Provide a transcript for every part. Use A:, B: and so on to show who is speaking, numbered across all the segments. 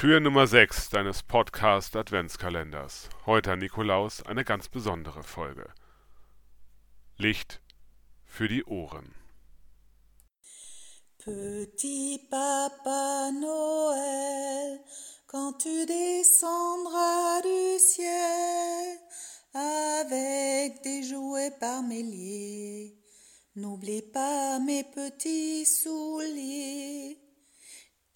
A: Tür Nummer 6 deines Podcast Adventskalenders. Heute an Nikolaus eine ganz besondere Folge. Licht für die Ohren.
B: Petit Papa Noël, quand tu descendras du ciel avec des jouets par milliers, n'oublie pas mes petits souliers.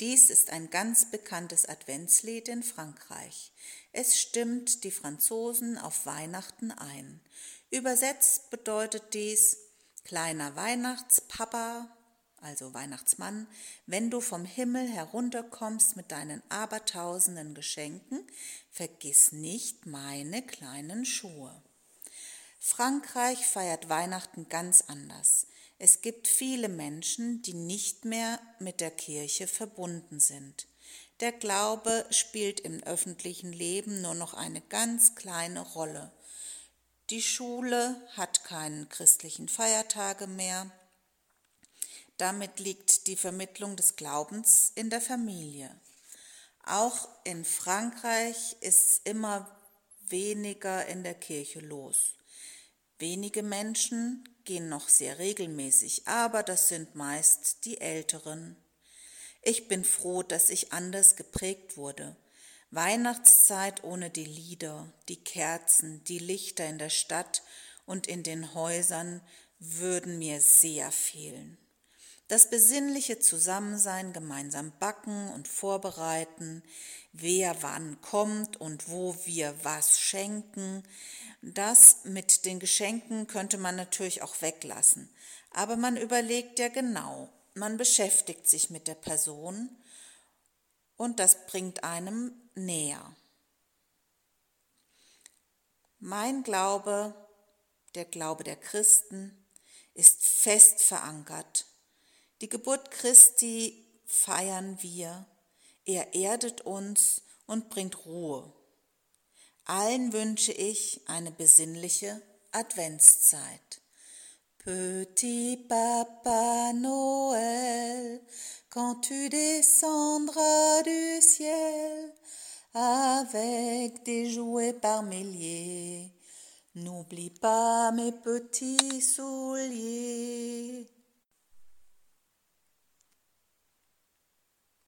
B: Dies ist ein ganz bekanntes Adventslied in Frankreich. Es stimmt die Franzosen auf Weihnachten ein. Übersetzt bedeutet dies kleiner Weihnachtspapa, also Weihnachtsmann, wenn du vom Himmel herunterkommst mit deinen abertausenden Geschenken, vergiss nicht meine kleinen Schuhe. Frankreich feiert Weihnachten ganz anders. Es gibt viele Menschen, die nicht mehr mit der Kirche verbunden sind. Der Glaube spielt im öffentlichen Leben nur noch eine ganz kleine Rolle. Die Schule hat keinen christlichen Feiertage mehr. Damit liegt die Vermittlung des Glaubens in der Familie. Auch in Frankreich ist immer weniger in der Kirche los. Wenige Menschen gehen noch sehr regelmäßig, aber das sind meist die Älteren. Ich bin froh, dass ich anders geprägt wurde. Weihnachtszeit ohne die Lieder, die Kerzen, die Lichter in der Stadt und in den Häusern würden mir sehr fehlen. Das besinnliche Zusammensein, gemeinsam backen und vorbereiten, wer wann kommt und wo wir was schenken, das mit den Geschenken könnte man natürlich auch weglassen. Aber man überlegt ja genau, man beschäftigt sich mit der Person und das bringt einem näher. Mein Glaube, der Glaube der Christen, ist fest verankert die Geburt Christi feiern wir. Er erdet uns und bringt Ruhe. Allen wünsche ich eine besinnliche Adventszeit. Petit Papa Noël, quand tu descendras du ciel avec des jouets par milliers, n'oublie pas mes petits souliers.